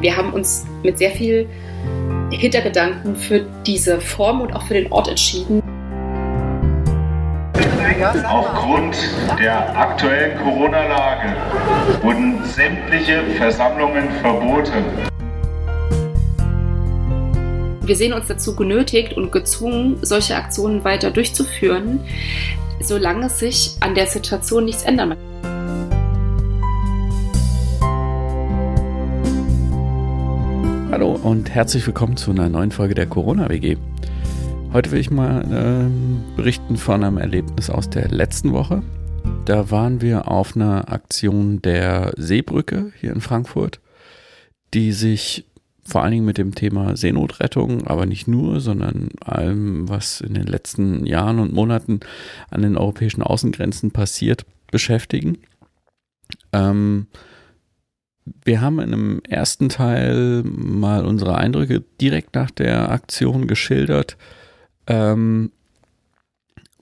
Wir haben uns mit sehr viel Hintergedanken für diese Form und auch für den Ort entschieden. Aufgrund der aktuellen Corona-Lage wurden sämtliche Versammlungen verboten. Wir sehen uns dazu genötigt und gezwungen, solche Aktionen weiter durchzuführen, solange sich an der Situation nichts ändern wird. Hallo und herzlich willkommen zu einer neuen Folge der Corona-WG. Heute will ich mal äh, berichten von einem Erlebnis aus der letzten Woche. Da waren wir auf einer Aktion der Seebrücke hier in Frankfurt, die sich vor allen Dingen mit dem Thema Seenotrettung, aber nicht nur, sondern allem, was in den letzten Jahren und Monaten an den europäischen Außengrenzen passiert, beschäftigen. Ähm, wir haben in einem ersten Teil mal unsere Eindrücke direkt nach der Aktion geschildert, ähm,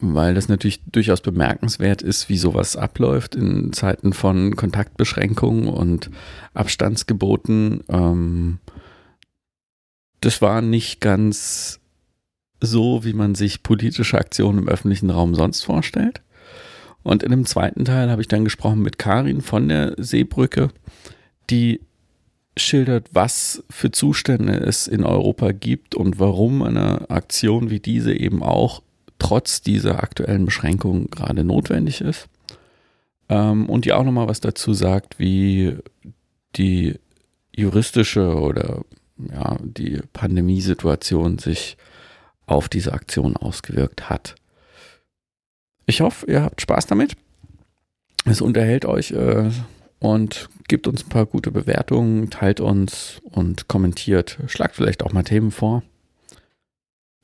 weil das natürlich durchaus bemerkenswert ist, wie sowas abläuft in Zeiten von Kontaktbeschränkungen und Abstandsgeboten. Ähm, das war nicht ganz so, wie man sich politische Aktionen im öffentlichen Raum sonst vorstellt. Und in dem zweiten Teil habe ich dann gesprochen mit Karin von der Seebrücke die schildert, was für Zustände es in Europa gibt und warum eine Aktion wie diese eben auch trotz dieser aktuellen Beschränkungen gerade notwendig ist. Ähm, und die auch nochmal was dazu sagt, wie die juristische oder ja, die Pandemiesituation sich auf diese Aktion ausgewirkt hat. Ich hoffe, ihr habt Spaß damit. Es unterhält euch. Äh, und gebt uns ein paar gute Bewertungen, teilt uns und kommentiert. Schlagt vielleicht auch mal Themen vor.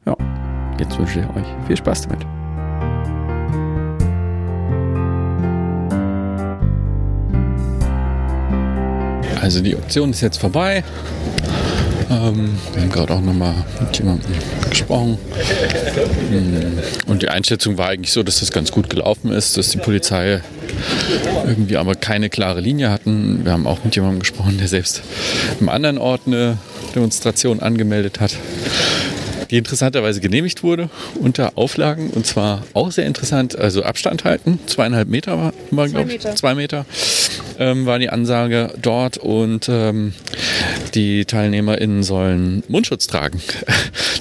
Ja, jetzt wünsche ich euch viel Spaß damit. Also die Option ist jetzt vorbei. Ähm, wir haben gerade auch nochmal mit jemandem gesprochen. Mm, und die Einschätzung war eigentlich so, dass das ganz gut gelaufen ist, dass die Polizei irgendwie aber keine klare Linie hatten. Wir haben auch mit jemandem gesprochen, der selbst im anderen Ort eine Demonstration angemeldet hat die interessanterweise genehmigt wurde unter Auflagen. Und zwar auch sehr interessant, also Abstand halten, zweieinhalb Meter war, war glaube ich, zwei Meter ähm, war die Ansage dort. Und ähm, die TeilnehmerInnen sollen Mundschutz tragen.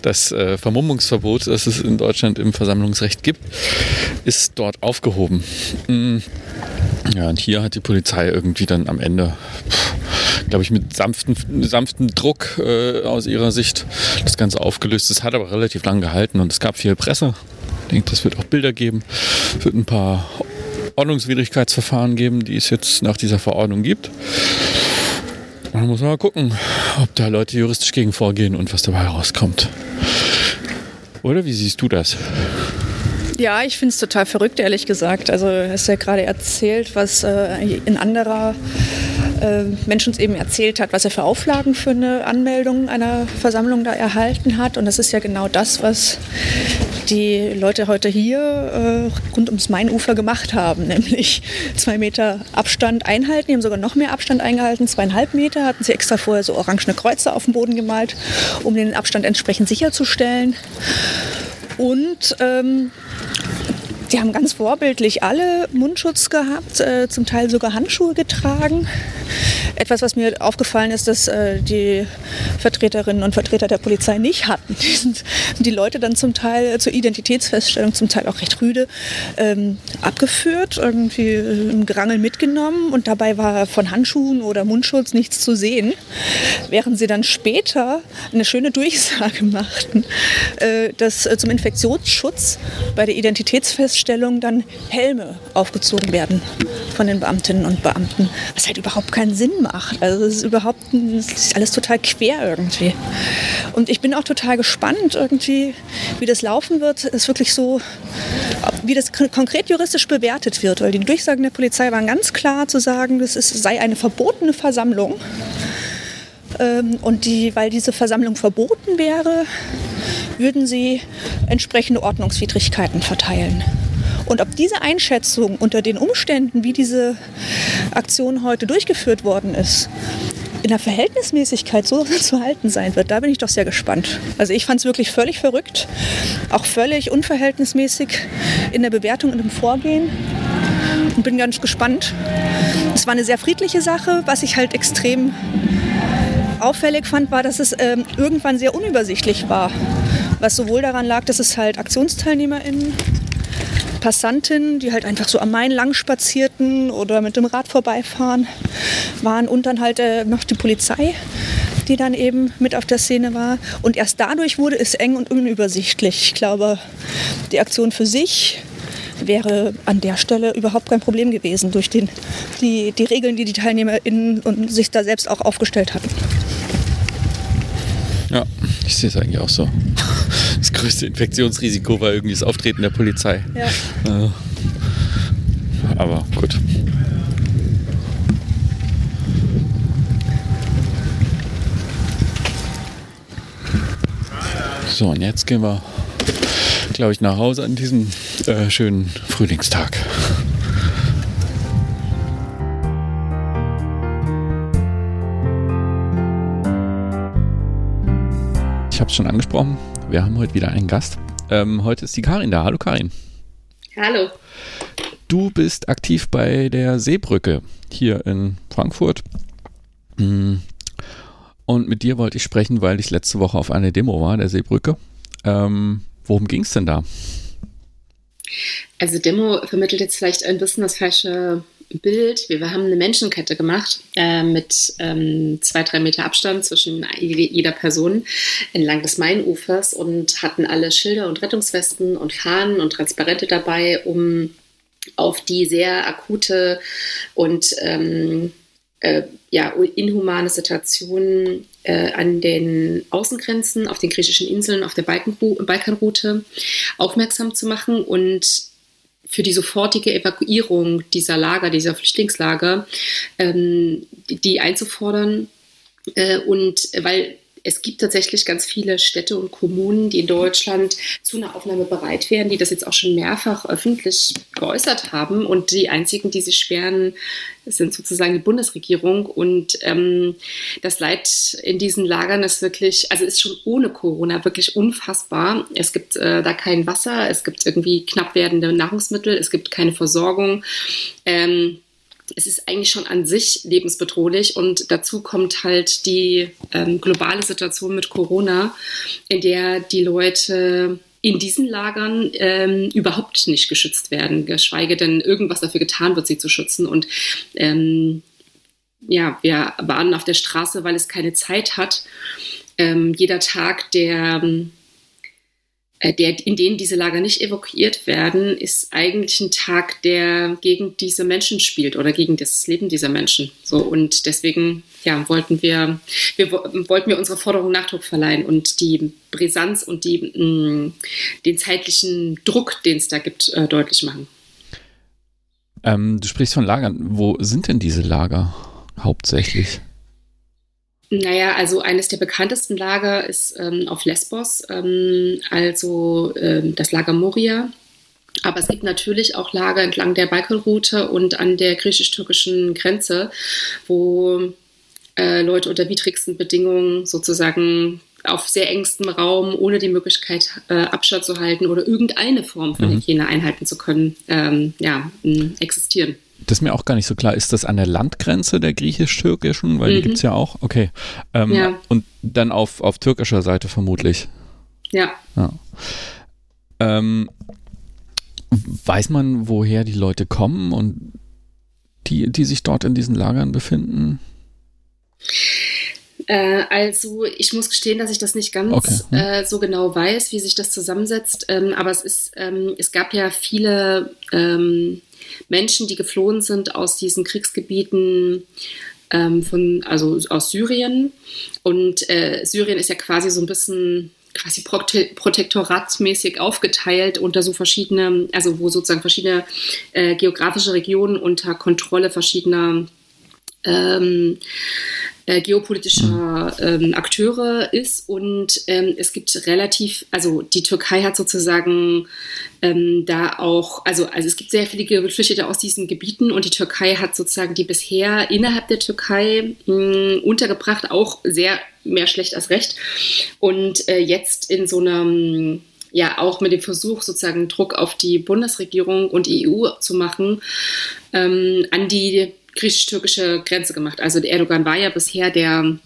Das äh, Vermummungsverbot, das es in Deutschland im Versammlungsrecht gibt, ist dort aufgehoben. Mhm. Ja, und hier hat die Polizei irgendwie dann am Ende, glaube ich, mit sanften, sanften Druck äh, aus ihrer Sicht das Ganze aufgelöst. Es hat aber relativ lang gehalten und es gab viel Presse. Ich denke, es wird auch Bilder geben. Es wird ein paar Ordnungswidrigkeitsverfahren geben, die es jetzt nach dieser Verordnung gibt. Dann muss man mal gucken, ob da Leute juristisch gegen vorgehen und was dabei rauskommt. Oder wie siehst du das? Ja, ich finde es total verrückt, ehrlich gesagt. Also, du hast ja gerade erzählt, was äh, in anderer äh, Mensch uns eben erzählt hat, was er für Auflagen für eine Anmeldung einer Versammlung da erhalten hat. Und das ist ja genau das, was die Leute heute hier äh, rund ums Mainufer gemacht haben, nämlich zwei Meter Abstand einhalten. Die haben sogar noch mehr Abstand eingehalten, zweieinhalb Meter. Hatten sie extra vorher so orangene Kreuze auf dem Boden gemalt, um den Abstand entsprechend sicherzustellen. Und ähm, die haben ganz vorbildlich alle Mundschutz gehabt, äh, zum Teil sogar Handschuhe getragen. Etwas, was mir aufgefallen ist, dass äh, die Vertreterinnen und Vertreter der Polizei nicht hatten. Die, sind, die Leute dann zum Teil zur Identitätsfeststellung, zum Teil auch recht rüde, ähm, abgeführt, irgendwie im Gerangel mitgenommen und dabei war von Handschuhen oder Mundschutz nichts zu sehen. Während sie dann später eine schöne Durchsage machten, äh, dass äh, zum Infektionsschutz bei der Identitätsfeststellung dann Helme aufgezogen werden von den Beamtinnen und Beamten, was halt überhaupt keinen Sinn macht. Also es ist überhaupt es ist alles total quer irgendwie. Und ich bin auch total gespannt irgendwie, wie das laufen wird. Es ist wirklich so, wie das konkret juristisch bewertet wird, weil die Durchsagen der Polizei waren ganz klar zu sagen, das ist, sei eine verbotene Versammlung. Ähm, und die, weil diese Versammlung verboten wäre, würden sie entsprechende Ordnungswidrigkeiten verteilen. Und ob diese Einschätzung unter den Umständen, wie diese Aktion heute durchgeführt worden ist, in der Verhältnismäßigkeit so zu halten sein wird, da bin ich doch sehr gespannt. Also ich fand es wirklich völlig verrückt, auch völlig unverhältnismäßig in der Bewertung und im Vorgehen und bin ganz gespannt. Es war eine sehr friedliche Sache, was ich halt extrem auffällig fand, war, dass es ähm, irgendwann sehr unübersichtlich war. Was sowohl daran lag, dass es halt AktionsteilnehmerInnen Passantinnen, die halt einfach so am Main lang spazierten oder mit dem Rad vorbeifahren waren und dann halt äh, noch die Polizei, die dann eben mit auf der Szene war. Und erst dadurch wurde es eng und unübersichtlich. Ich glaube, die Aktion für sich wäre an der Stelle überhaupt kein Problem gewesen durch den, die, die Regeln, die die TeilnehmerInnen und sich da selbst auch aufgestellt hatten. Ja, ich sehe es eigentlich auch so. Das größte Infektionsrisiko war irgendwie das Auftreten der Polizei. Ja. Äh, aber gut. So, und jetzt gehen wir, glaube ich, nach Hause an diesem äh, schönen Frühlingstag. Habe es schon angesprochen. Wir haben heute wieder einen Gast. Ähm, heute ist die Karin da. Hallo Karin. Hallo. Du bist aktiv bei der Seebrücke hier in Frankfurt. Mm. Und mit dir wollte ich sprechen, weil ich letzte Woche auf einer Demo war, der Seebrücke. Ähm, worum ging es denn da? Also Demo vermittelt jetzt vielleicht ein bisschen das falsche Bild. Wir, haben eine Menschenkette gemacht äh, mit ähm, zwei, drei Meter Abstand zwischen jeder Person entlang des Mainufers und hatten alle Schilder und Rettungswesten und Fahnen und Transparente dabei, um auf die sehr akute und ähm, äh, ja, inhumane Situation äh, an den Außengrenzen, auf den griechischen Inseln, auf der Balkanroute aufmerksam zu machen und für die sofortige Evakuierung dieser Lager, dieser Flüchtlingslager, ähm, die, einzufordern. Äh, und weil es gibt tatsächlich ganz viele Städte und Kommunen, die in Deutschland zu einer Aufnahme bereit wären, die das jetzt auch schon mehrfach öffentlich geäußert haben. Und die einzigen, die sich sperren, sind sozusagen die Bundesregierung. Und ähm, das Leid in diesen Lagern ist wirklich, also ist schon ohne Corona wirklich unfassbar. Es gibt äh, da kein Wasser, es gibt irgendwie knapp werdende Nahrungsmittel, es gibt keine Versorgung. Ähm, es ist eigentlich schon an sich lebensbedrohlich und dazu kommt halt die ähm, globale Situation mit Corona, in der die Leute in diesen Lagern ähm, überhaupt nicht geschützt werden, geschweige denn irgendwas dafür getan wird, sie zu schützen. Und ähm, ja, wir waren auf der Straße, weil es keine Zeit hat. Ähm, jeder Tag, der der, in denen diese Lager nicht evakuiert werden, ist eigentlich ein Tag, der gegen diese Menschen spielt oder gegen das Leben dieser Menschen. So und deswegen ja, wollten wir, wir wollten wir unserer Forderung Nachdruck verleihen und die Brisanz und die, mh, mm, den zeitlichen Druck, den es da gibt, äh, deutlich machen. Ähm, du sprichst von Lagern. Wo sind denn diese Lager hauptsächlich? Naja, also eines der bekanntesten Lager ist ähm, auf Lesbos, ähm, also ähm, das Lager Moria. Aber es gibt natürlich auch Lager entlang der Balkanroute und an der griechisch-türkischen Grenze, wo äh, Leute unter widrigsten Bedingungen sozusagen auf sehr engstem Raum, ohne die Möglichkeit, äh, Abstand zu halten oder irgendeine Form von mhm. Hygiene einhalten zu können, ähm, ja, existieren das ist mir auch gar nicht so klar. Ist das an der Landgrenze der griechisch-türkischen? Weil mhm. die gibt es ja auch. Okay. Ähm, ja. Und dann auf, auf türkischer Seite vermutlich. Ja. ja. Ähm, weiß man, woher die Leute kommen und die, die sich dort in diesen Lagern befinden? Äh, also ich muss gestehen, dass ich das nicht ganz okay. hm. äh, so genau weiß, wie sich das zusammensetzt. Ähm, aber es ist, ähm, es gab ja viele ähm, Menschen, die geflohen sind aus diesen Kriegsgebieten ähm, von, also aus Syrien. Und äh, Syrien ist ja quasi so ein bisschen quasi protektoratmäßig aufgeteilt unter so verschiedene, also wo sozusagen verschiedene äh, geografische Regionen unter Kontrolle verschiedener ähm, äh, geopolitischer ähm, Akteure ist und ähm, es gibt relativ, also die Türkei hat sozusagen ähm, da auch, also, also es gibt sehr viele Geflüchtete aus diesen Gebieten und die Türkei hat sozusagen die bisher innerhalb der Türkei mh, untergebracht, auch sehr mehr schlecht als recht. Und äh, jetzt in so einem ja auch mit dem Versuch, sozusagen Druck auf die Bundesregierung und die EU zu machen, ähm, an die griechisch-türkische Grenze gemacht. Also Erdogan war ja bisher der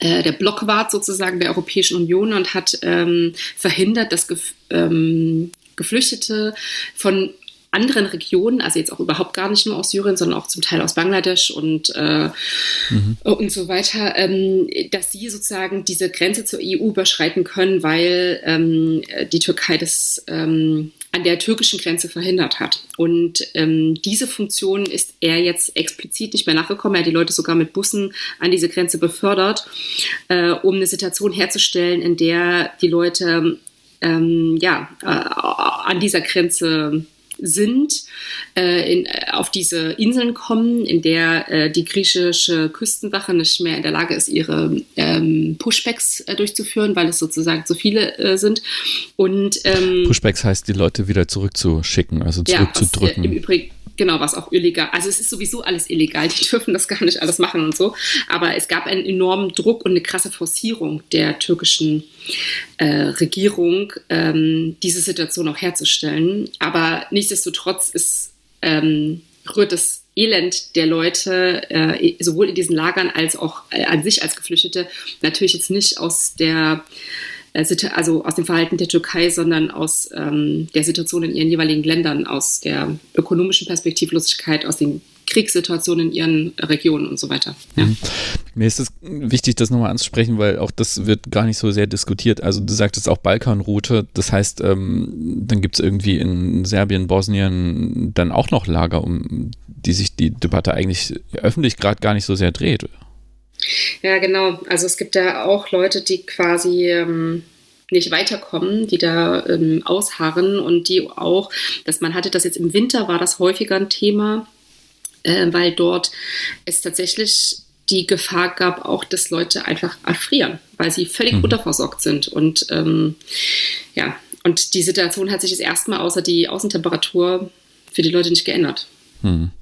äh, der Blockwart sozusagen der Europäischen Union und hat ähm, verhindert, dass Gef ähm, Geflüchtete von anderen Regionen, also jetzt auch überhaupt gar nicht nur aus Syrien, sondern auch zum Teil aus Bangladesch und, äh, mhm. und so weiter, ähm, dass sie sozusagen diese Grenze zur EU überschreiten können, weil ähm, die Türkei das ähm, an der türkischen Grenze verhindert hat. Und ähm, diese Funktion ist er jetzt explizit nicht mehr nachgekommen. Er hat die Leute sogar mit Bussen an diese Grenze befördert, äh, um eine Situation herzustellen, in der die Leute ähm, ja, äh, an dieser Grenze sind, äh, in, äh, auf diese Inseln kommen, in der äh, die griechische Küstenwache nicht mehr in der Lage ist, ihre ähm, Pushbacks äh, durchzuführen, weil es sozusagen zu viele äh, sind. Und ähm, Pushbacks heißt, die Leute wieder zurückzuschicken, also zurückzudrücken. Ja, Im Übrigen Genau, was auch illegal. Also es ist sowieso alles illegal. Die dürfen das gar nicht alles machen und so. Aber es gab einen enormen Druck und eine krasse Forcierung der türkischen äh, Regierung, ähm, diese Situation auch herzustellen. Aber nichtsdestotrotz ist, ähm, rührt das Elend der Leute, äh, sowohl in diesen Lagern als auch äh, an sich als Geflüchtete, natürlich jetzt nicht aus der also aus dem Verhalten der Türkei, sondern aus ähm, der Situation in ihren jeweiligen Ländern, aus der ökonomischen Perspektivlosigkeit, aus den Kriegssituationen in ihren Regionen und so weiter. Ja. Mhm. Mir ist es wichtig, das nochmal anzusprechen, weil auch das wird gar nicht so sehr diskutiert. Also du sagtest auch Balkanroute, das heißt, ähm, dann gibt es irgendwie in Serbien, Bosnien dann auch noch Lager, um die sich die Debatte eigentlich öffentlich gerade gar nicht so sehr dreht. Ja, genau. Also es gibt ja auch Leute, die quasi ähm, nicht weiterkommen, die da ähm, ausharren und die auch, dass man hatte das jetzt im Winter, war das häufiger ein Thema, äh, weil dort es tatsächlich die Gefahr gab, auch dass Leute einfach erfrieren, weil sie völlig mhm. unterversorgt sind. Und ähm, ja, und die Situation hat sich jetzt erstmal außer die Außentemperatur für die Leute nicht geändert. Mhm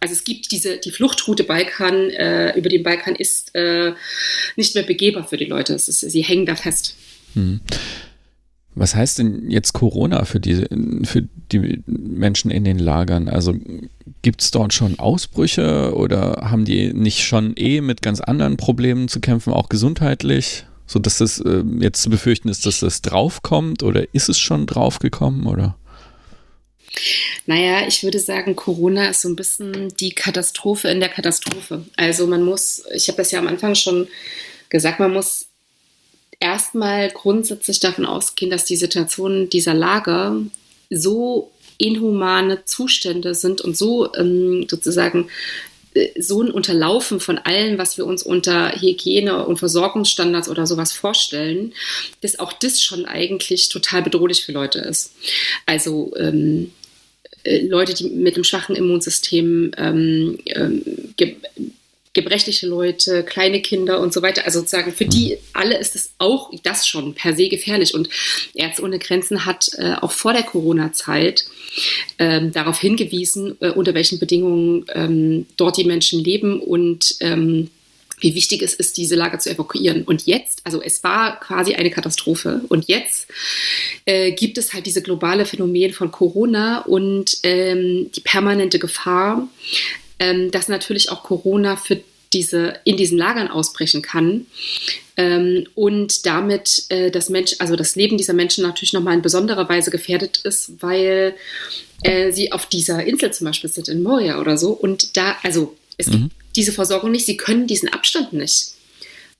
also es gibt diese, die Fluchtroute Balkan, äh, über den Balkan ist äh, nicht mehr begehbar für die Leute. Ist, sie hängen da fest. Hm. Was heißt denn jetzt Corona für die, für die Menschen in den Lagern? Also gibt es dort schon Ausbrüche oder haben die nicht schon eh mit ganz anderen Problemen zu kämpfen, auch gesundheitlich? So dass das äh, jetzt zu befürchten ist, dass das draufkommt oder ist es schon draufgekommen oder? Naja, ich würde sagen, Corona ist so ein bisschen die Katastrophe in der Katastrophe. Also man muss, ich habe das ja am Anfang schon gesagt, man muss erstmal grundsätzlich davon ausgehen, dass die Situationen dieser Lager so inhumane Zustände sind und so ähm, sozusagen äh, so ein Unterlaufen von allem, was wir uns unter Hygiene- und Versorgungsstandards oder sowas vorstellen, dass auch das schon eigentlich total bedrohlich für Leute ist. Also ähm, äh, Leute, die mit einem schwachen Immunsystem, ähm, ähm, ge gebrechliche Leute, kleine Kinder und so weiter. Also sozusagen für die alle ist es auch das schon per se gefährlich. Und Ärzte ohne Grenzen hat äh, auch vor der Corona-Zeit ähm, darauf hingewiesen, äh, unter welchen Bedingungen ähm, dort die Menschen leben und ähm, wie wichtig es ist, diese Lager zu evakuieren. Und jetzt, also es war quasi eine Katastrophe. Und jetzt äh, gibt es halt diese globale Phänomen von Corona und ähm, die permanente Gefahr, ähm, dass natürlich auch Corona für diese, in diesen Lagern ausbrechen kann ähm, und damit äh, das Mensch, also das Leben dieser Menschen natürlich nochmal in besonderer Weise gefährdet ist, weil äh, sie auf dieser Insel zum Beispiel sind in Moria oder so und da, also es mhm. gibt diese Versorgung nicht, sie können diesen Abstand nicht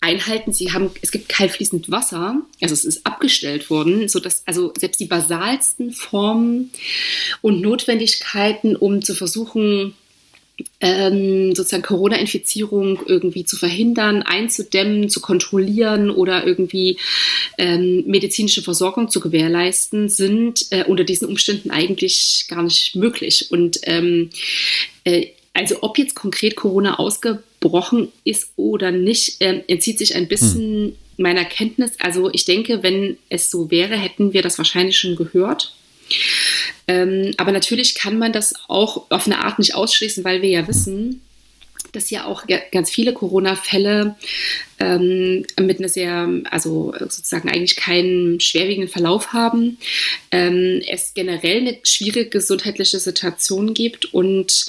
einhalten. Sie haben, es gibt kein fließend Wasser, also es ist abgestellt worden, sodass also selbst die basalsten Formen und Notwendigkeiten, um zu versuchen, ähm, sozusagen Corona-Infizierung irgendwie zu verhindern, einzudämmen, zu kontrollieren oder irgendwie ähm, medizinische Versorgung zu gewährleisten, sind äh, unter diesen Umständen eigentlich gar nicht möglich. Und ähm, äh, also ob jetzt konkret Corona ausgebrochen ist oder nicht, äh, entzieht sich ein bisschen hm. meiner Kenntnis. Also ich denke, wenn es so wäre, hätten wir das wahrscheinlich schon gehört. Ähm, aber natürlich kann man das auch auf eine Art nicht ausschließen, weil wir ja wissen, dass ja auch ganz viele Corona-Fälle ähm, mit einer sehr, also sozusagen eigentlich keinen schwerwiegenden Verlauf haben, ähm, es generell eine schwierige gesundheitliche Situation gibt und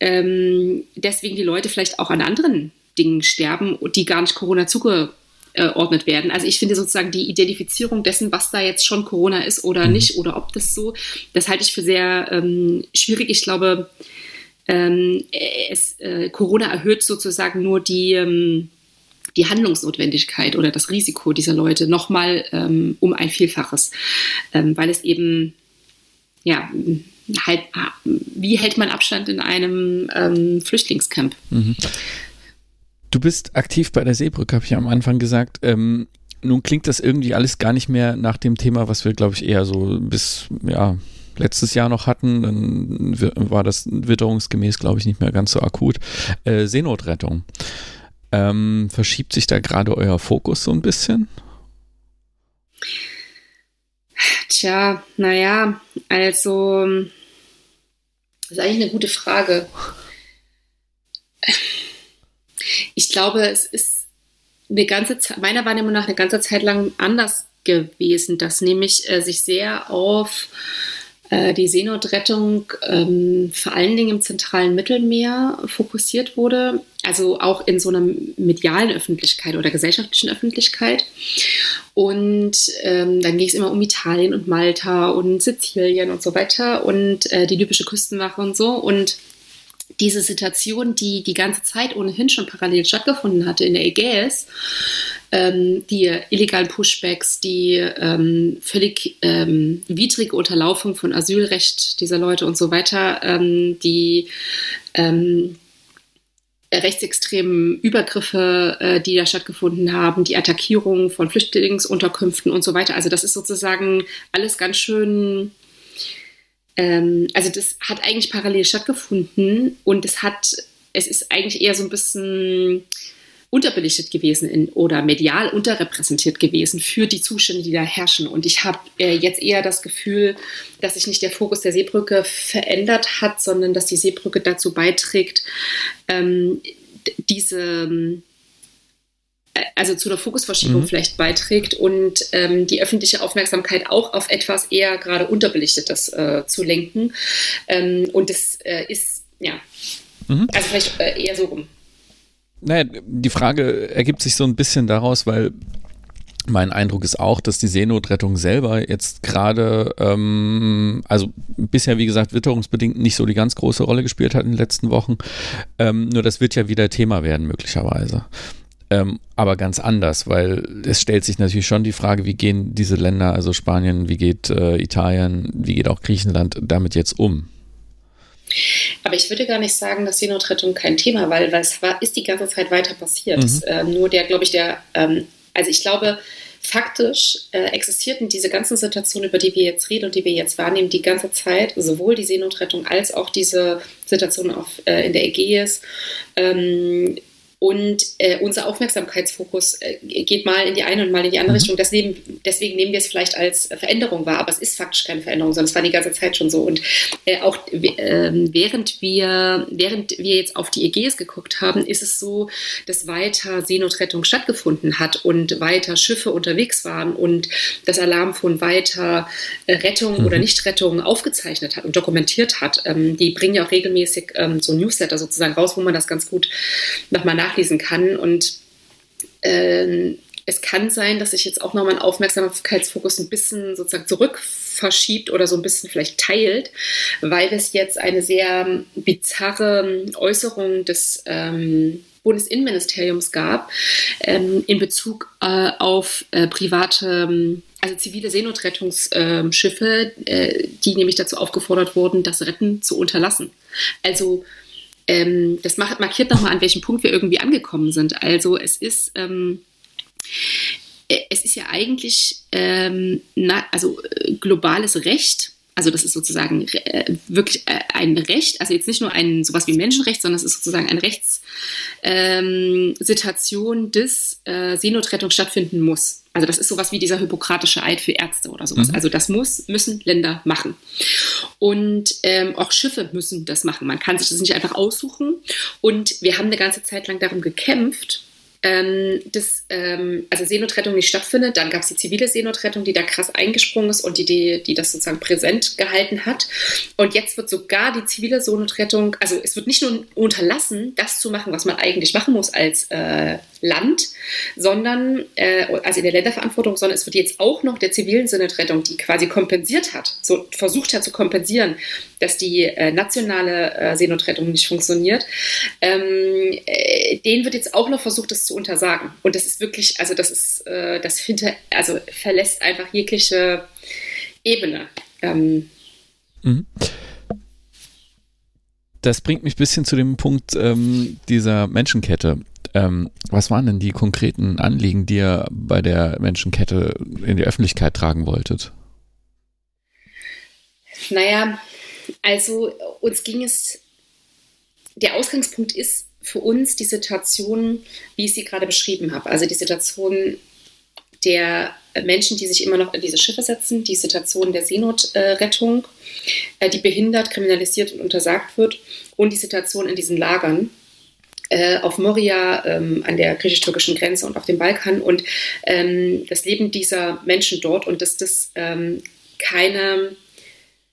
ähm, deswegen die Leute vielleicht auch an anderen Dingen sterben, die gar nicht Corona zugeordnet werden. Also ich finde sozusagen die Identifizierung dessen, was da jetzt schon Corona ist oder mhm. nicht oder ob das so, das halte ich für sehr ähm, schwierig. Ich glaube, ähm, es, äh, Corona erhöht sozusagen nur die, ähm, die Handlungsnotwendigkeit oder das Risiko dieser Leute nochmal ähm, um ein Vielfaches, ähm, weil es eben, ja, halt, wie hält man Abstand in einem ähm, Flüchtlingscamp? Mhm. Du bist aktiv bei der Seebrücke, habe ich am Anfang gesagt. Ähm, nun klingt das irgendwie alles gar nicht mehr nach dem Thema, was wir, glaube ich, eher so bis, ja, letztes Jahr noch hatten, dann war das witterungsgemäß, glaube ich, nicht mehr ganz so akut. Äh, Seenotrettung. Ähm, verschiebt sich da gerade euer Fokus so ein bisschen? Tja, naja, also das ist eigentlich eine gute Frage. Ich glaube, es ist eine ganze Zeit, meiner Wahrnehmung nach eine ganze Zeit lang anders gewesen, dass nämlich äh, sich sehr auf die Seenotrettung ähm, vor allen Dingen im zentralen Mittelmeer fokussiert wurde, also auch in so einer medialen Öffentlichkeit oder gesellschaftlichen Öffentlichkeit. Und ähm, dann ging es immer um Italien und Malta und Sizilien und so weiter und äh, die libysche Küstenwache und so. Und diese Situation, die die ganze Zeit ohnehin schon parallel stattgefunden hatte in der Ägäis, ähm, die illegalen Pushbacks, die ähm, völlig ähm, widrige Unterlaufung von Asylrecht dieser Leute und so weiter, ähm, die ähm, rechtsextremen Übergriffe, äh, die da stattgefunden haben, die Attackierung von Flüchtlingsunterkünften und so weiter. Also das ist sozusagen alles ganz schön ähm, also das hat eigentlich parallel stattgefunden und es hat, es ist eigentlich eher so ein bisschen unterbelichtet gewesen in, oder medial unterrepräsentiert gewesen für die Zustände, die da herrschen. Und ich habe äh, jetzt eher das Gefühl, dass sich nicht der Fokus der Seebrücke verändert hat, sondern dass die Seebrücke dazu beiträgt, ähm, diese also zu einer Fokusverschiebung mhm. vielleicht beiträgt und ähm, die öffentliche Aufmerksamkeit auch auf etwas eher gerade unterbelichtetes äh, zu lenken. Ähm, und das äh, ist, ja, mhm. also vielleicht äh, eher so rum. Naja, die Frage ergibt sich so ein bisschen daraus, weil mein Eindruck ist auch, dass die Seenotrettung selber jetzt gerade, ähm, also bisher wie gesagt witterungsbedingt nicht so die ganz große Rolle gespielt hat in den letzten Wochen. Ähm, nur das wird ja wieder Thema werden möglicherweise. Ähm, aber ganz anders, weil es stellt sich natürlich schon die Frage, wie gehen diese Länder, also Spanien, wie geht äh, Italien, wie geht auch Griechenland damit jetzt um? Aber ich würde gar nicht sagen, dass Seenotrettung kein Thema, weil, weil es war, ist die ganze Zeit weiter passiert. Mhm. Äh, nur der, glaube ich, der, ähm, also ich glaube, faktisch äh, existierten diese ganzen Situationen, über die wir jetzt reden und die wir jetzt wahrnehmen, die ganze Zeit, sowohl die Seenotrettung als auch diese Situation auf, äh, in der Ägäis, ähm, und äh, unser Aufmerksamkeitsfokus äh, geht mal in die eine und mal in die andere mhm. Richtung. Deswegen, deswegen nehmen wir es vielleicht als Veränderung wahr, aber es ist faktisch keine Veränderung, sondern es war die ganze Zeit schon so. Und äh, auch äh, während, wir, während wir jetzt auf die Ägäis geguckt haben, ist es so, dass weiter Seenotrettung stattgefunden hat und weiter Schiffe unterwegs waren und das Alarmfon weiter äh, Rettung mhm. oder Nichtrettung aufgezeichnet hat und dokumentiert hat. Ähm, die bringen ja auch regelmäßig ähm, so Newsletter sozusagen raus, wo man das ganz gut nochmal nach nachlesen kann. Und ähm, es kann sein, dass sich jetzt auch noch mein Aufmerksamkeitsfokus ein bisschen sozusagen zurück verschiebt oder so ein bisschen vielleicht teilt, weil es jetzt eine sehr bizarre Äußerung des ähm, Bundesinnenministeriums gab ähm, in Bezug äh, auf äh, private, also zivile Seenotrettungsschiffe, äh, die nämlich dazu aufgefordert wurden, das Retten zu unterlassen. Also ähm, das macht, markiert nochmal, an welchem Punkt wir irgendwie angekommen sind. Also es ist, ähm, äh, es ist ja eigentlich ähm, na, also äh, globales Recht, Also das ist sozusagen äh, wirklich äh, ein Recht, also jetzt nicht nur ein sowas wie Menschenrecht, sondern es ist sozusagen eine Rechtssituation, ähm, dass äh, Seenotrettung stattfinden muss. Also das ist sowas wie dieser hippokratische Eid für Ärzte oder sowas. Mhm. Also das muss, müssen Länder machen. Und ähm, auch Schiffe müssen das machen. Man kann sich das nicht einfach aussuchen. Und wir haben eine ganze Zeit lang darum gekämpft, ähm, dass ähm, also Seenotrettung nicht stattfindet. Dann gab es die zivile Seenotrettung, die da krass eingesprungen ist und die, die, die das sozusagen präsent gehalten hat. Und jetzt wird sogar die zivile Seenotrettung, also es wird nicht nur unterlassen, das zu machen, was man eigentlich machen muss als äh, Land, sondern, äh, also in der Länderverantwortung, sondern es wird jetzt auch noch der zivilen Seenotrettung, die quasi kompensiert hat, so versucht hat zu kompensieren, dass die äh, nationale äh, Seenotrettung nicht funktioniert, ähm, äh, denen wird jetzt auch noch versucht, das zu untersagen. Und das ist wirklich, also das ist, äh, das hinter, also verlässt einfach jegliche Ebene. Ähm, mhm. Das bringt mich ein bisschen zu dem Punkt ähm, dieser Menschenkette. Ähm, was waren denn die konkreten Anliegen, die ihr bei der Menschenkette in die Öffentlichkeit tragen wolltet? Naja, also uns ging es, der Ausgangspunkt ist für uns die Situation, wie ich sie gerade beschrieben habe. Also die Situation der Menschen, die sich immer noch in diese Schiffe setzen, die Situation der Seenotrettung, äh, die behindert, kriminalisiert und untersagt wird und die Situation in diesen Lagern äh, auf Moria, ähm, an der griechisch-türkischen Grenze und auf dem Balkan und ähm, das Leben dieser Menschen dort und dass das ähm, keine,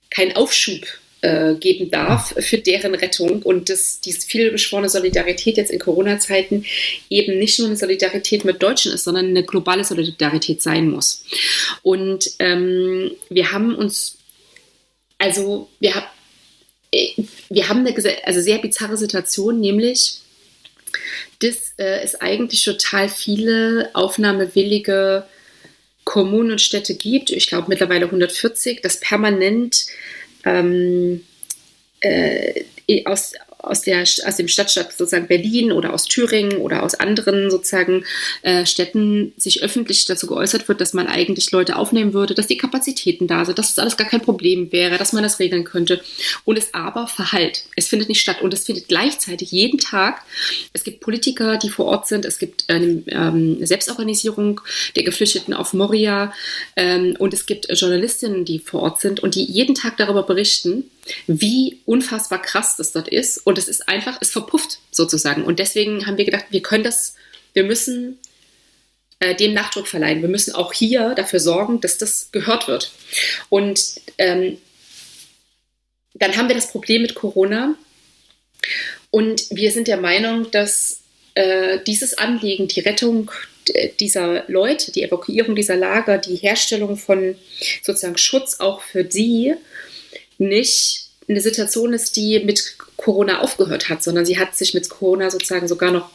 kein Aufschub äh, geben darf für deren Rettung und dass diese vielbeschworene Solidarität jetzt in Corona-Zeiten eben nicht nur eine Solidarität mit Deutschen ist, sondern eine globale Solidarität sein muss. Und ähm, wir haben uns, also wir haben, äh, wir haben eine also sehr bizarre Situation, nämlich dass äh, es eigentlich total viele aufnahmewillige Kommunen und Städte gibt, ich glaube mittlerweile 140, das permanent ähm, äh, aus, aus, der, aus dem Stadtstaat sozusagen Berlin oder aus Thüringen oder aus anderen sozusagen äh, Städten sich öffentlich dazu geäußert wird, dass man eigentlich Leute aufnehmen würde, dass die Kapazitäten da sind, dass es alles gar kein Problem wäre, dass man das regeln könnte. Und es aber verhallt. Es findet nicht statt und es findet gleichzeitig jeden Tag. Es gibt Politiker, die vor Ort sind. Es gibt eine ähm, Selbstorganisierung der Geflüchteten auf Moria ähm, und es gibt Journalistinnen, die vor Ort sind und die jeden Tag darüber berichten, wie unfassbar krass das dort ist. Und es ist einfach, es verpufft sozusagen. Und deswegen haben wir gedacht, wir können das, wir müssen äh, dem Nachdruck verleihen. Wir müssen auch hier dafür sorgen, dass das gehört wird. Und ähm, dann haben wir das Problem mit Corona. Und wir sind der Meinung, dass äh, dieses Anliegen, die Rettung dieser Leute, die Evakuierung dieser Lager, die Herstellung von sozusagen Schutz auch für sie, nicht eine Situation ist, die mit Corona aufgehört hat, sondern sie hat sich mit Corona sozusagen sogar noch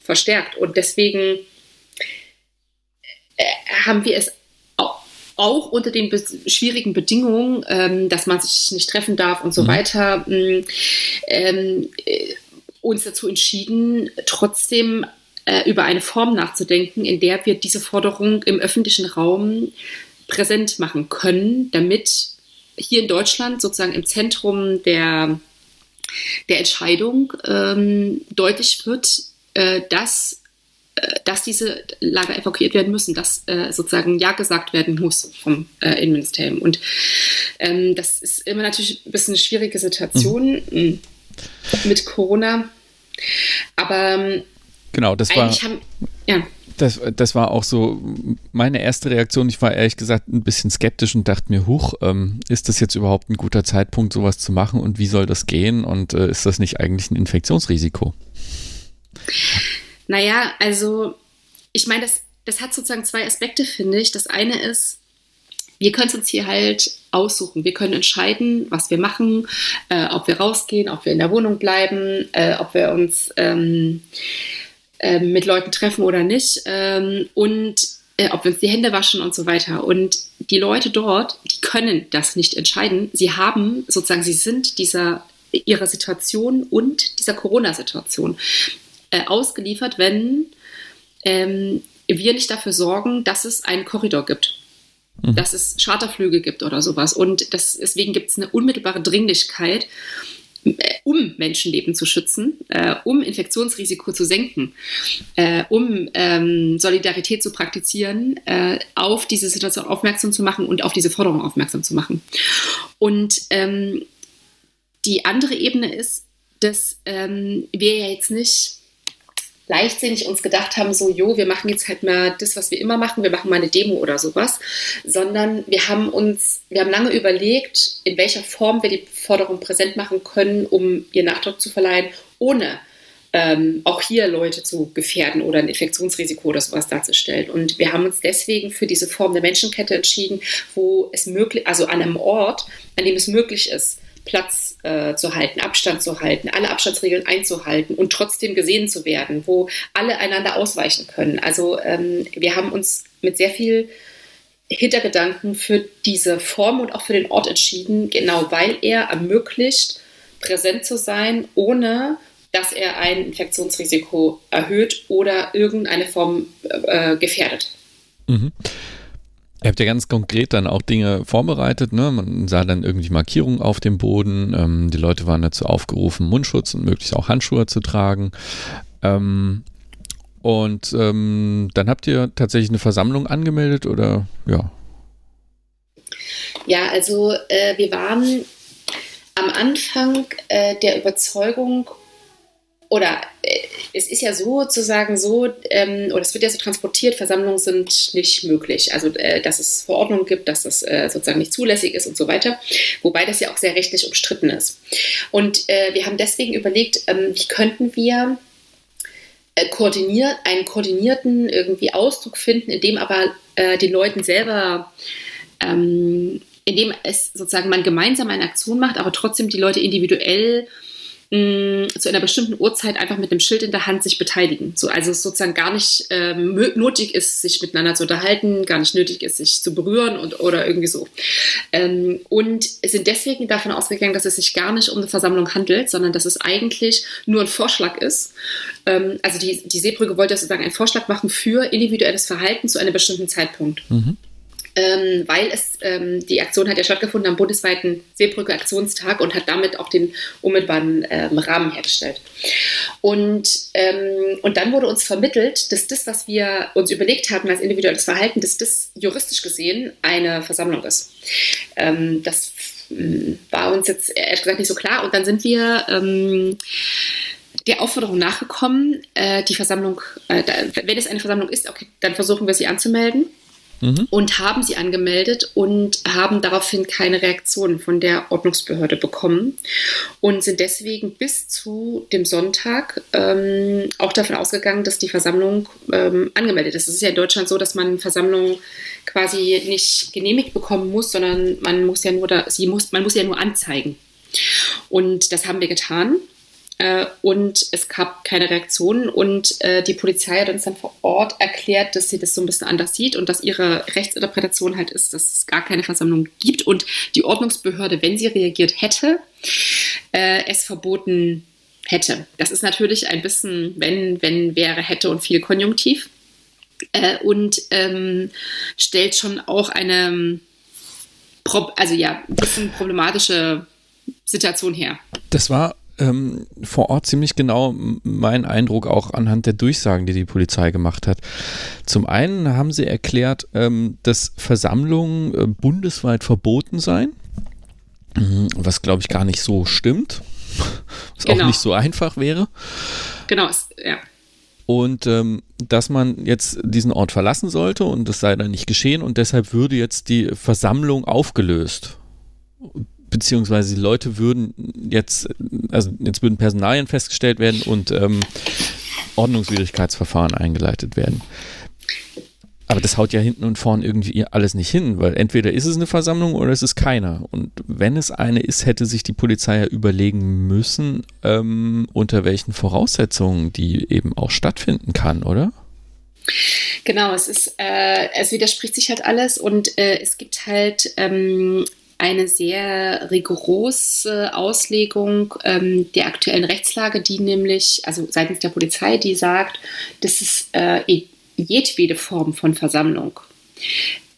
verstärkt. Und deswegen äh, haben wir es auch unter den schwierigen Bedingungen, ähm, dass man sich nicht treffen darf und so mhm. weiter, mm, ähm, äh, uns dazu entschieden, trotzdem äh, über eine Form nachzudenken, in der wir diese Forderung im öffentlichen Raum präsent machen können, damit hier in Deutschland sozusagen im Zentrum der, der Entscheidung ähm, deutlich wird, äh, dass, äh, dass diese Lager evakuiert werden müssen, dass äh, sozusagen Ja gesagt werden muss vom äh, Innenministerium. Und ähm, das ist immer natürlich ein bisschen eine schwierige Situation mhm. mit Corona. Aber ähm, genau, das war. Haben, ja. Das, das war auch so meine erste Reaktion. Ich war ehrlich gesagt ein bisschen skeptisch und dachte mir, huch, ähm, ist das jetzt überhaupt ein guter Zeitpunkt, sowas zu machen und wie soll das gehen und äh, ist das nicht eigentlich ein Infektionsrisiko? Naja, also ich meine, das, das hat sozusagen zwei Aspekte, finde ich. Das eine ist, wir können es uns hier halt aussuchen. Wir können entscheiden, was wir machen, äh, ob wir rausgehen, ob wir in der Wohnung bleiben, äh, ob wir uns ähm, ähm, mit Leuten treffen oder nicht ähm, und äh, ob wir uns die Hände waschen und so weiter. Und die Leute dort, die können das nicht entscheiden. Sie haben sozusagen, sie sind dieser ihrer Situation und dieser Corona-Situation äh, ausgeliefert, wenn ähm, wir nicht dafür sorgen, dass es einen Korridor gibt. mhm. dass es Charterflüge gibt oder sowas. Und das, deswegen gibt es eine unmittelbare Dringlichkeit, um Menschenleben zu schützen, äh, um Infektionsrisiko zu senken, äh, um ähm, Solidarität zu praktizieren, äh, auf diese Situation aufmerksam zu machen und auf diese Forderung aufmerksam zu machen. Und ähm, die andere Ebene ist, dass ähm, wir ja jetzt nicht leichtsinnig uns gedacht haben, so, jo, wir machen jetzt halt mal das, was wir immer machen, wir machen mal eine Demo oder sowas, sondern wir haben uns, wir haben lange überlegt, in welcher Form wir die Forderung präsent machen können, um ihr Nachdruck zu verleihen, ohne ähm, auch hier Leute zu gefährden oder ein Infektionsrisiko oder sowas darzustellen. Und wir haben uns deswegen für diese Form der Menschenkette entschieden, wo es möglich, also an einem Ort, an dem es möglich ist, Platz äh, zu halten, Abstand zu halten, alle Abstandsregeln einzuhalten und trotzdem gesehen zu werden, wo alle einander ausweichen können. Also ähm, wir haben uns mit sehr viel Hintergedanken für diese Form und auch für den Ort entschieden, genau weil er ermöglicht, präsent zu sein, ohne dass er ein Infektionsrisiko erhöht oder irgendeine Form äh, gefährdet. Mhm. Ihr habt ja ganz konkret dann auch Dinge vorbereitet. Ne? Man sah dann irgendwie Markierungen auf dem Boden. Ähm, die Leute waren dazu aufgerufen, Mundschutz und möglichst auch Handschuhe zu tragen. Ähm, und ähm, dann habt ihr tatsächlich eine Versammlung angemeldet oder ja? Ja, also äh, wir waren am Anfang äh, der Überzeugung, oder äh, es ist ja sozusagen so, ähm, oder es wird ja so transportiert, Versammlungen sind nicht möglich. Also, äh, dass es Verordnungen gibt, dass das äh, sozusagen nicht zulässig ist und so weiter. Wobei das ja auch sehr rechtlich umstritten ist. Und äh, wir haben deswegen überlegt, ähm, wie könnten wir äh, koordiniert, einen koordinierten irgendwie Ausdruck finden, in dem aber äh, den Leuten selber ähm, indem es sozusagen man gemeinsam eine Aktion macht, aber trotzdem die Leute individuell zu einer bestimmten Uhrzeit einfach mit einem Schild in der Hand sich beteiligen. So, also es sozusagen gar nicht ähm, nötig ist, sich miteinander zu unterhalten, gar nicht nötig ist, sich zu berühren und, oder irgendwie so. Ähm, und sind deswegen davon ausgegangen, dass es sich gar nicht um eine Versammlung handelt, sondern dass es eigentlich nur ein Vorschlag ist. Ähm, also die, die Seebrücke wollte sozusagen einen Vorschlag machen für individuelles Verhalten zu einem bestimmten Zeitpunkt. Mhm ähm, weil es ähm, die Aktion hat ja stattgefunden am bundesweiten Seebrücke-Aktionstag und hat damit auch den unmittelbaren ähm, Rahmen hergestellt. Und, ähm, und dann wurde uns vermittelt, dass das, was wir uns überlegt hatten als individuelles Verhalten, dass das juristisch gesehen eine Versammlung ist. Ähm, das mm, war uns jetzt ehrlich gesagt nicht so klar. Und dann sind wir ähm, der Aufforderung nachgekommen, äh, die Versammlung, äh, da, wenn es eine Versammlung ist, okay, dann versuchen wir sie anzumelden mhm. und haben sie angemeldet und haben daraufhin keine Reaktion von der Ordnungsbehörde bekommen und sind deswegen bis zu dem Sonntag ähm, auch davon ausgegangen, dass die Versammlung ähm, angemeldet ist. Es ist ja in Deutschland so, dass man Versammlungen quasi nicht genehmigt bekommen muss, sondern man muss ja nur da, sie muss, man muss ja nur anzeigen. Und das haben wir getan. Äh, und es gab keine Reaktion und äh, die Polizei hat uns dann vor Ort erklärt, dass sie das so ein bisschen anders sieht und dass ihre Rechtsinterpretation halt ist, dass es gar keine Versammlung gibt und die Ordnungsbehörde, wenn sie reagiert hätte, äh, es verboten hätte. Das ist natürlich ein bisschen, wenn, wenn, wäre, hätte und viel Konjunktiv äh, und ähm, stellt schon auch eine, also ja, ein bisschen problematische Situation her. Das war ähm, vor Ort ziemlich genau mein Eindruck auch anhand der Durchsagen, die die Polizei gemacht hat. Zum einen haben sie erklärt, ähm, dass Versammlungen äh, bundesweit verboten seien, mhm, was glaube ich gar nicht so stimmt, was genau. auch nicht so einfach wäre. Genau, ja. Und ähm, dass man jetzt diesen Ort verlassen sollte und das sei dann nicht geschehen und deshalb würde jetzt die Versammlung aufgelöst beziehungsweise die Leute würden jetzt, also jetzt würden Personalien festgestellt werden und ähm, Ordnungswidrigkeitsverfahren eingeleitet werden. Aber das haut ja hinten und vorn irgendwie alles nicht hin, weil entweder ist es eine Versammlung oder es ist keiner. Und wenn es eine ist, hätte sich die Polizei ja überlegen müssen, ähm, unter welchen Voraussetzungen die eben auch stattfinden kann, oder? Genau, es ist, äh, es widerspricht sich halt alles und äh, es gibt halt ähm, eine sehr rigorose Auslegung ähm, der aktuellen Rechtslage, die nämlich, also seitens der Polizei, die sagt, dass es äh, jedwede Form von Versammlung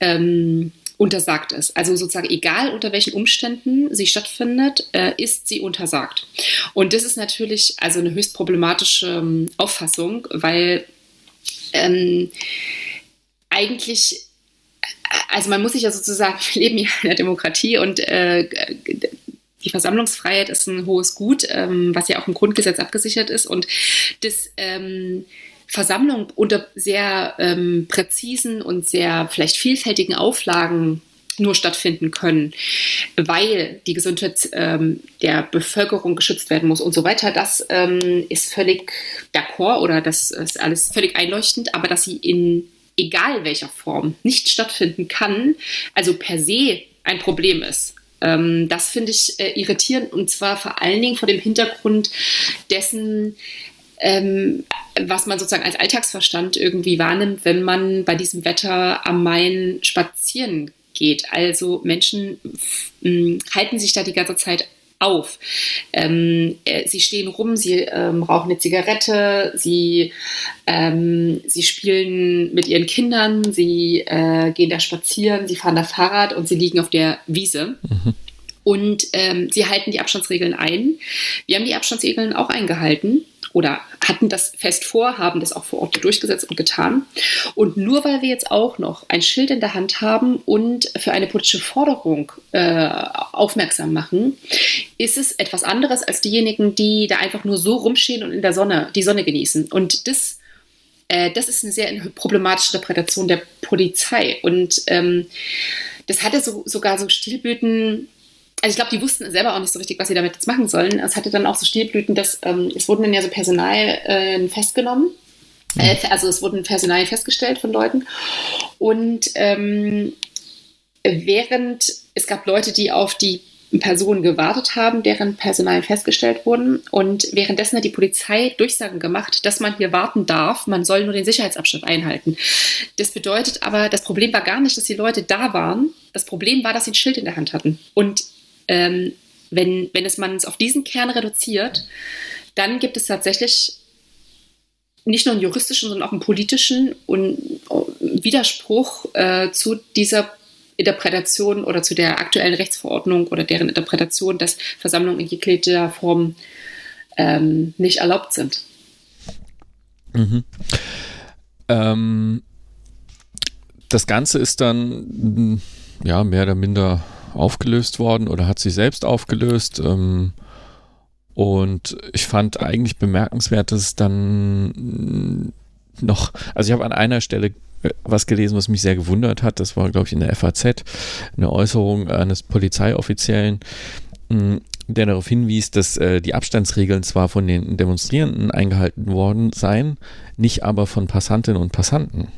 ähm, untersagt ist. Also sozusagen egal unter welchen Umständen sie stattfindet, äh, ist sie untersagt. Und das ist natürlich also eine höchst problematische ähm, Auffassung, weil ähm, eigentlich also man muss sich ja sozusagen, wir leben ja in der Demokratie und äh, die Versammlungsfreiheit ist ein hohes Gut, ähm, was ja auch im Grundgesetz abgesichert ist. Und das ähm, Versammlung unter sehr ähm, präzisen und sehr vielleicht vielfältigen Auflagen nur stattfinden können, weil die Gesundheit ähm, der Bevölkerung geschützt werden muss und so weiter, das ähm, ist völlig d'accord oder das ist alles völlig einleuchtend, aber dass sie in egal welcher Form nicht stattfinden kann, also per se ein Problem ist. Ähm, das finde ich äh, irritierend und zwar vor allen Dingen vor dem Hintergrund dessen, ähm, was man sozusagen als Alltagsverstand irgendwie wahrnimmt, wenn man bei diesem Wetter am Main spazieren geht. Also Menschen halten sich da die ganze Zeit auf. Ähm, äh, sie stehen rum, sie ähm, rauchen eine Zigarette, sie, ähm, sie spielen mit ihren Kindern, sie äh, gehen da spazieren, sie fahren da Fahrrad und sie liegen auf der Wiese. Mhm. Und ähm, sie halten die Abstandsregeln ein. Wir haben die Abstandsregeln auch eingehalten oder hatten das fest vor, haben das auch vor Ort durchgesetzt und getan. Und nur weil wir jetzt auch noch ein Schild in der Hand haben und für eine politische Forderung äh, aufmerksam machen, ist es etwas anderes als diejenigen, die da einfach nur so rumstehen und in der Sonne die Sonne genießen. Und das, äh, das ist eine sehr problematische Interpretation der Polizei. Und ähm, das hatte so, sogar so Stilblüten also ich glaube, die wussten selber auch nicht so richtig, was sie damit jetzt machen sollen. Es hatte dann auch so Stilblüten, dass ähm, es wurden dann ja so Personal äh, festgenommen. Mhm. Äh, also es wurden Personal festgestellt von Leuten. Und ähm, während es gab Leute, die auf die Personen gewartet haben, deren Personal festgestellt wurden. Und währenddessen hat die Polizei Durchsagen gemacht, dass man hier warten darf, man soll nur den Sicherheitsabstand einhalten. Das bedeutet aber, das Problem war gar nicht, dass die Leute da waren. Das Problem war, dass sie ein Schild in der Hand hatten. Und ähm, wenn, wenn es man es auf diesen Kern reduziert, dann gibt es tatsächlich nicht nur einen juristischen, sondern auch einen politischen und äh, Widerspruch äh, zu dieser Interpretation oder zu der aktuellen Rechtsverordnung oder deren Interpretation, dass Versammlungen in jeglicher Form ähm, nicht erlaubt sind. Mhm. Ähm, das Ganze ist dann ja mehr oder minder aufgelöst worden oder hat sich selbst aufgelöst. Ähm, und ich fand eigentlich bemerkenswert, dass dann noch, also ich habe an einer Stelle äh, was gelesen, was mich sehr gewundert hat. Das war, glaube ich, in der FAZ, eine Äußerung eines Polizeioffiziellen, hm, der darauf hinwies, dass äh, die Abstandsregeln zwar von den Demonstrierenden eingehalten worden seien, nicht aber von Passantinnen und Passanten.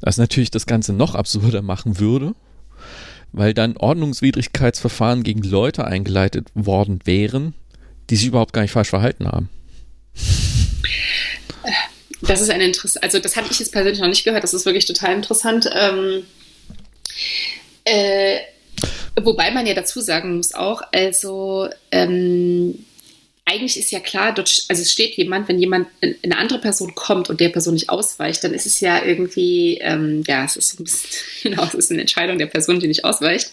Was natürlich das Ganze noch absurder machen würde, weil dann Ordnungswidrigkeitsverfahren gegen Leute eingeleitet worden wären, die sich überhaupt gar nicht falsch verhalten haben. Das ist ein Interesse, also das hatte ich jetzt persönlich noch nicht gehört, das ist wirklich total interessant. Ähm, äh, wobei man ja dazu sagen muss auch, also ähm, eigentlich ist ja klar, dort, also es steht jemand, wenn jemand, eine andere Person kommt und der Person nicht ausweicht, dann ist es ja irgendwie, ähm, ja, es ist ein bisschen, genau, es ist eine Entscheidung der Person, die nicht ausweicht.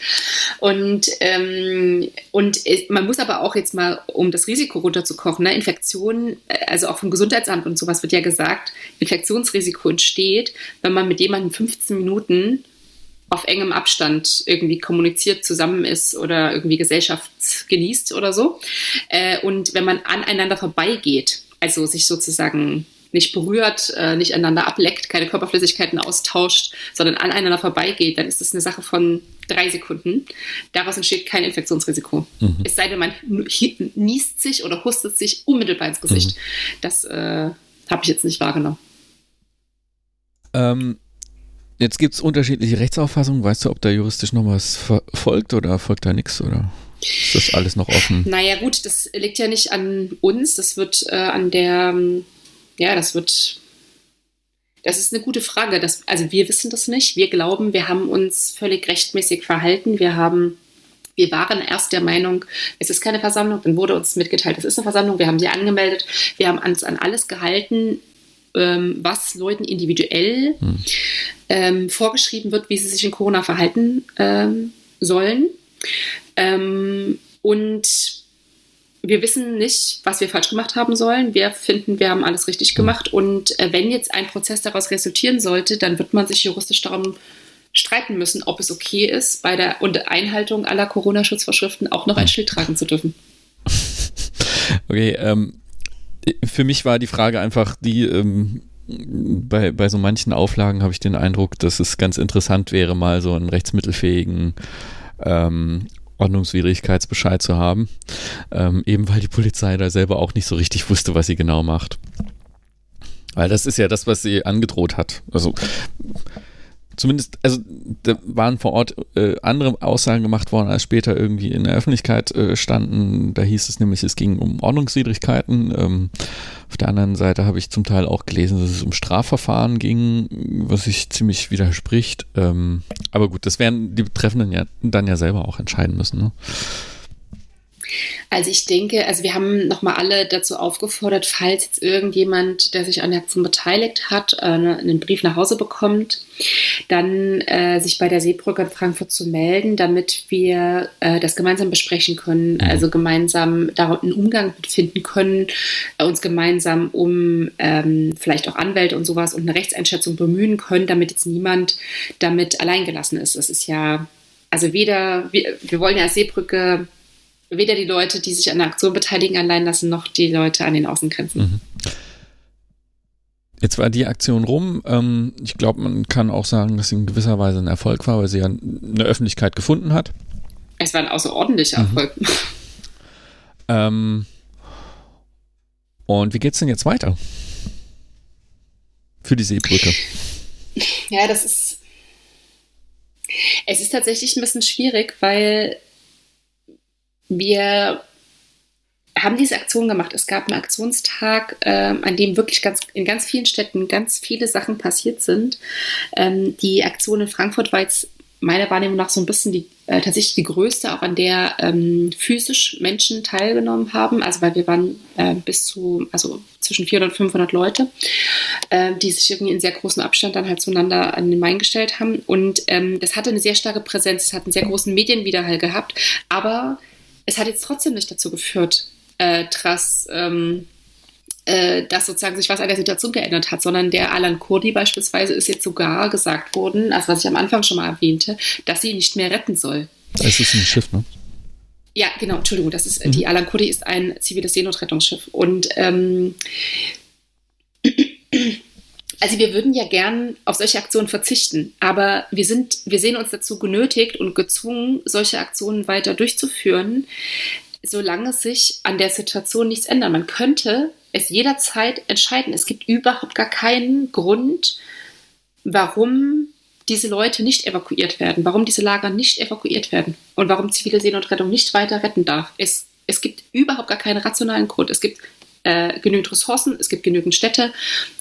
Und, ähm, und man muss aber auch jetzt mal, um das Risiko runterzukochen, ne, Infektionen, äh, also auch vom Gesundheitsamt und sowas wird ja gesagt, Infektionsrisiko entsteht, wenn man mit jemandem 15 Minuten auf engem Abstand irgendwie kommuniziert, zusammen ist oder irgendwie Gesellschaft genießt oder so. Äh, und wenn man aneinander vorbeigeht, also sich sozusagen nicht berührt, äh, nicht einander ableckt, keine Körperflüssigkeiten austauscht, sondern aneinander vorbeigeht, dann ist das eine Sache von drei Sekunden. Daraus entsteht kein Infektionsrisiko. Mhm. Es sei denn, man niest sich oder hustet sich unmittelbar ins Gesicht. Mhm. Das äh, habe ich jetzt nicht wahrgenommen. Ähm, Jetzt gibt es unterschiedliche Rechtsauffassungen. Weißt du, ob da juristisch noch was folgt oder folgt da nichts oder ist das alles noch offen? Naja, gut, das liegt ja nicht an uns. Das wird äh, an der, ja, das wird, das ist eine gute Frage. Das, also wir wissen das nicht. Wir glauben, wir haben uns völlig rechtmäßig verhalten. Wir haben wir waren erst der Meinung, es ist keine Versammlung, dann wurde uns mitgeteilt, es ist eine Versammlung, wir haben sie angemeldet, wir haben uns an alles gehalten, ähm, was Leuten individuell hm. ähm, vorgeschrieben wird, wie sie sich in Corona verhalten ähm, sollen. Ähm, und wir wissen nicht, was wir falsch gemacht haben sollen. Wir finden, wir haben alles richtig hm. gemacht. Und äh, wenn jetzt ein Prozess daraus resultieren sollte, dann wird man sich juristisch darum streiten müssen, ob es okay ist, bei der Einhaltung aller Corona-Schutzvorschriften auch noch ein hm. Schild tragen zu dürfen. Okay, ähm, für mich war die Frage einfach die, ähm, bei, bei so manchen Auflagen habe ich den Eindruck, dass es ganz interessant wäre, mal so einen rechtsmittelfähigen ähm, Ordnungswidrigkeitsbescheid zu haben. Ähm, eben weil die Polizei da selber auch nicht so richtig wusste, was sie genau macht. Weil das ist ja das, was sie angedroht hat. Also zumindest, also da waren vor Ort äh, andere Aussagen gemacht worden, als später irgendwie in der Öffentlichkeit äh, standen. Da hieß es nämlich, es ging um Ordnungswidrigkeiten. Ähm, auf der anderen Seite habe ich zum Teil auch gelesen, dass es um Strafverfahren ging, was sich ziemlich widerspricht. Ähm, aber gut, das werden die Betreffenden ja dann ja selber auch entscheiden müssen. Ne? Also ich denke, also wir haben nochmal alle dazu aufgefordert, falls jetzt irgendjemand, der sich an der Aktion beteiligt hat, äh, einen Brief nach Hause bekommt, dann äh, sich bei der Seebrücke in Frankfurt zu melden, damit wir äh, das gemeinsam besprechen können, mhm. also gemeinsam darum einen Umgang finden können, äh, uns gemeinsam um ähm, vielleicht auch Anwälte und sowas und eine Rechtseinschätzung bemühen können, damit jetzt niemand damit alleingelassen ist. Es ist ja, also weder, wir, wir wollen ja als Seebrücke weder die Leute, die sich an der Aktion beteiligen, allein lassen, noch die Leute an den Außengrenzen. Mhm. Jetzt war die Aktion rum. Ähm, ich glaube, man kann auch sagen, dass sie in gewisser Weise ein Erfolg war, weil sie ja eine Öffentlichkeit gefunden hat. Es war ein außerordentlicher mhm. Erfolg. Ähm, und wie geht es denn jetzt weiter? Für die Seebrücke. Ja, das ist. Es ist tatsächlich ein bisschen schwierig, weil wir haben diese Aktion gemacht. Es gab einen Aktionstag, äh, an dem wirklich ganz, in ganz vielen Städten ganz viele Sachen passiert sind. Ähm, die Aktion in Frankfurt war jetzt meiner Wahrnehmung nach so ein bisschen die, äh, tatsächlich die größte, auch an der ähm, physisch Menschen teilgenommen haben. Also weil wir waren äh, bis zu, also zwischen 400 und 500 Leute, äh, die sich irgendwie in sehr großem Abstand dann halt zueinander an den Main gestellt haben. Und ähm, das hatte eine sehr starke Präsenz, es hat einen sehr großen Medienwiderhall gehabt, aber es hat jetzt trotzdem nicht dazu geführt, äh, dass, ähm, äh, dass sozusagen sich was an der Situation geändert hat, sondern der Alan Kurdi beispielsweise ist jetzt sogar gesagt worden, also was ich am Anfang schon mal erwähnte, dass sie nicht mehr retten soll. Es ist ein Schiff, ne? Ja, genau, Entschuldigung, das ist, mhm. die Alan Kurdi ist ein ziviles Seenotrettungsschiff und ähm, also wir würden ja gern auf solche Aktionen verzichten, aber wir sind, wir sehen uns dazu genötigt und gezwungen, solche Aktionen weiter durchzuführen, solange sich an der Situation nichts ändert. Man könnte es jederzeit entscheiden. Es gibt überhaupt gar keinen Grund, warum diese Leute nicht evakuiert werden, warum diese Lager nicht evakuiert werden und warum zivile Seenotrettung nicht weiter retten darf. Es, es gibt überhaupt gar keinen rationalen Grund. Es gibt äh, genügend Ressourcen, es gibt genügend Städte,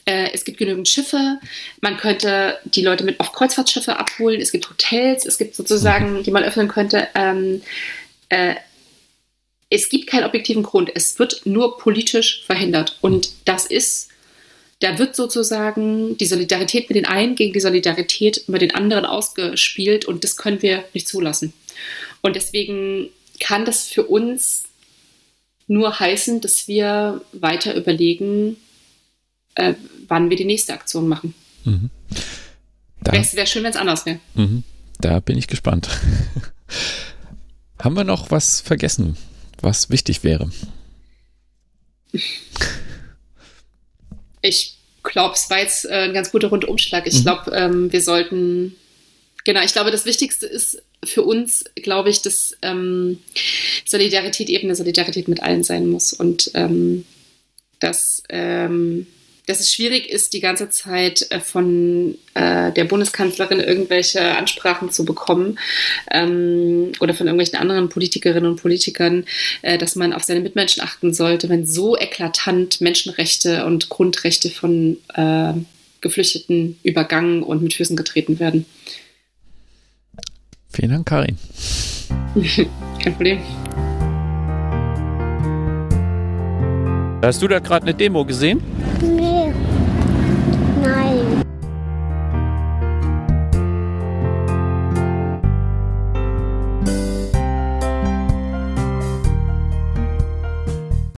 äh, es gibt genügend Schiffe. Man könnte die Leute mit auf Kreuzfahrtschiffe abholen. Es gibt Hotels, es gibt sozusagen, die man öffnen könnte. Ähm, äh, es gibt keinen objektiven Grund. Es wird nur politisch verhindert. Und das ist, da wird sozusagen die Solidarität mit den einen gegen die Solidarität mit den anderen ausgespielt. Und das können wir nicht zulassen. Und deswegen kann das für uns nur heißen, dass wir weiter überlegen, äh, wann wir die nächste Aktion machen. Mhm. Wäre wär schön, wenn es anders wäre. Mhm. Da bin ich gespannt. Haben wir noch was vergessen, was wichtig wäre? Ich glaube, es war jetzt äh, ein ganz guter Rundumschlag. Ich mhm. glaube, ähm, wir sollten, genau, ich glaube, das Wichtigste ist für uns, glaube ich, dass ähm, Solidarität eben eine Solidarität mit allen sein muss und ähm, dass, ähm, dass es schwierig ist, die ganze Zeit äh, von äh, der Bundeskanzlerin irgendwelche Ansprachen zu bekommen ähm, oder von irgendwelchen anderen Politikerinnen und Politikern, äh, dass man auf seine Mitmenschen achten sollte, wenn so eklatant Menschenrechte und Grundrechte von äh, Geflüchteten übergangen und mit Füßen getreten werden. Vielen Dank, Karin. Kein Problem. Hast du da gerade eine Demo gesehen? Nee.